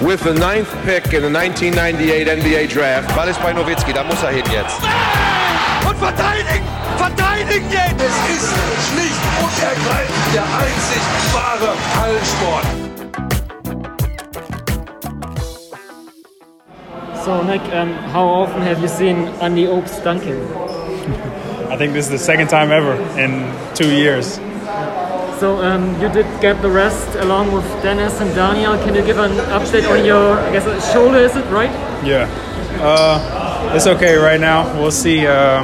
With the ninth pick in the 1998 NBA Draft. Ball ist bei Nowitzki, da muss er hin jetzt. Und verteidigen! Verteidigen jetzt! Es ist schlicht und ergreifend der einzig wahre Hallensport. So, Nick, um, how often have you seen Andy Obst dunking? I think this is the second time ever in two years. So um, you did get the rest along with Dennis and Daniel. Can you give an update on your, I guess, shoulder? Is it right? Yeah, uh, it's okay right now. We'll see uh,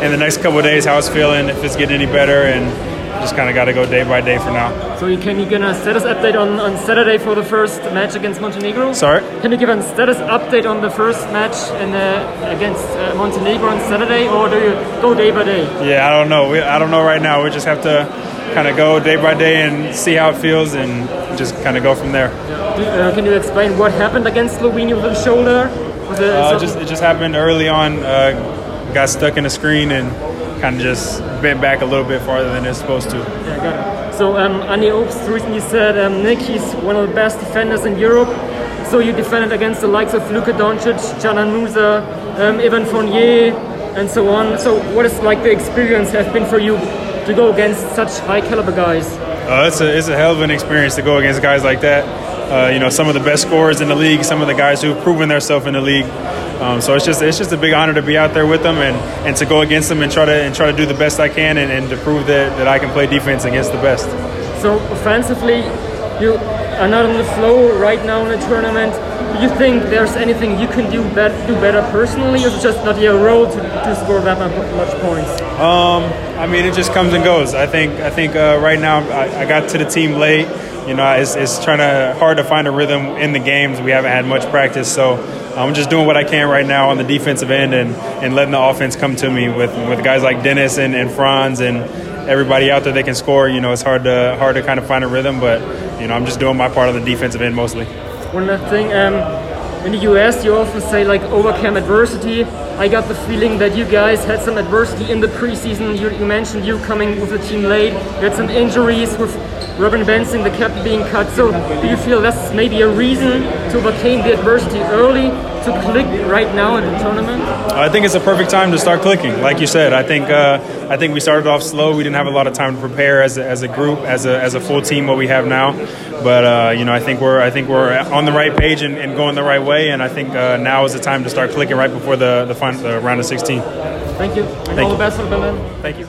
in the next couple days how it's feeling, if it's getting any better, and just kind of got to go day by day for now. So you can you give a status update on, on Saturday for the first match against Montenegro? Sorry. Can you give a status update on the first match in the, against uh, Montenegro on Saturday, or do you go day by day? Yeah, I don't know. We, I don't know right now. We just have to kind of go day by day and see how it feels and just kind of go from there. Yeah. Uh, can you explain what happened against Slovenia with the shoulder? Was it, uh, just, it just happened early on. Uh, got stuck in the screen and kind of just bent back a little bit farther than it's supposed to. Yeah, got it. So um, Andy Obst recently said, um, Nick, he's one of the best defenders in Europe. So you defended against the likes of Luka Doncic, Dzanan Musa, um, Evan Fournier, and so on. So what is like the experience have been for you to go against such high caliber guys? Uh, it's a it's a hell of an experience to go against guys like that. Uh, you know, some of the best scorers in the league, some of the guys who've proven themselves in the league. Um, so it's just it's just a big honor to be out there with them and, and to go against them and try to and try to do the best I can and, and to prove that, that I can play defense against the best. So offensively, you are not on the flow right now in the tournament. Do you think there's anything you can do, do better personally, or is it just not your role to, to score that much points? Um, I mean, it just comes and goes. I think I think uh, right now I, I, got to the team late. You know, it's, it's trying to hard to find a rhythm in the games. We haven't had much practice, so I'm just doing what I can right now on the defensive end and, and letting the offense come to me with, with guys like Dennis and, and Franz and everybody out there that can score. You know, it's hard to hard to kind of find a rhythm, but you know, I'm just doing my part on the defensive end mostly. One last thing. Um, in the US, you often say like overcome adversity. I got the feeling that you guys had some adversity in the preseason. You, you mentioned you coming with the team late. You had some injuries with Robin Benzing, the captain, being cut. So, do you feel that's maybe a reason to overcome the adversity early to click right now in the tournament? I think it's a perfect time to start clicking. Like you said, I think uh, I think we started off slow. We didn't have a lot of time to prepare as a, as a group, as a, as a full team. What we have now, but uh, you know, I think we're I think we're on the right page and, and going the right way. And I think uh, now is the time to start clicking right before the the, final, the round of 16. Thank you. Thank all you. the best for Berlin. Thank you.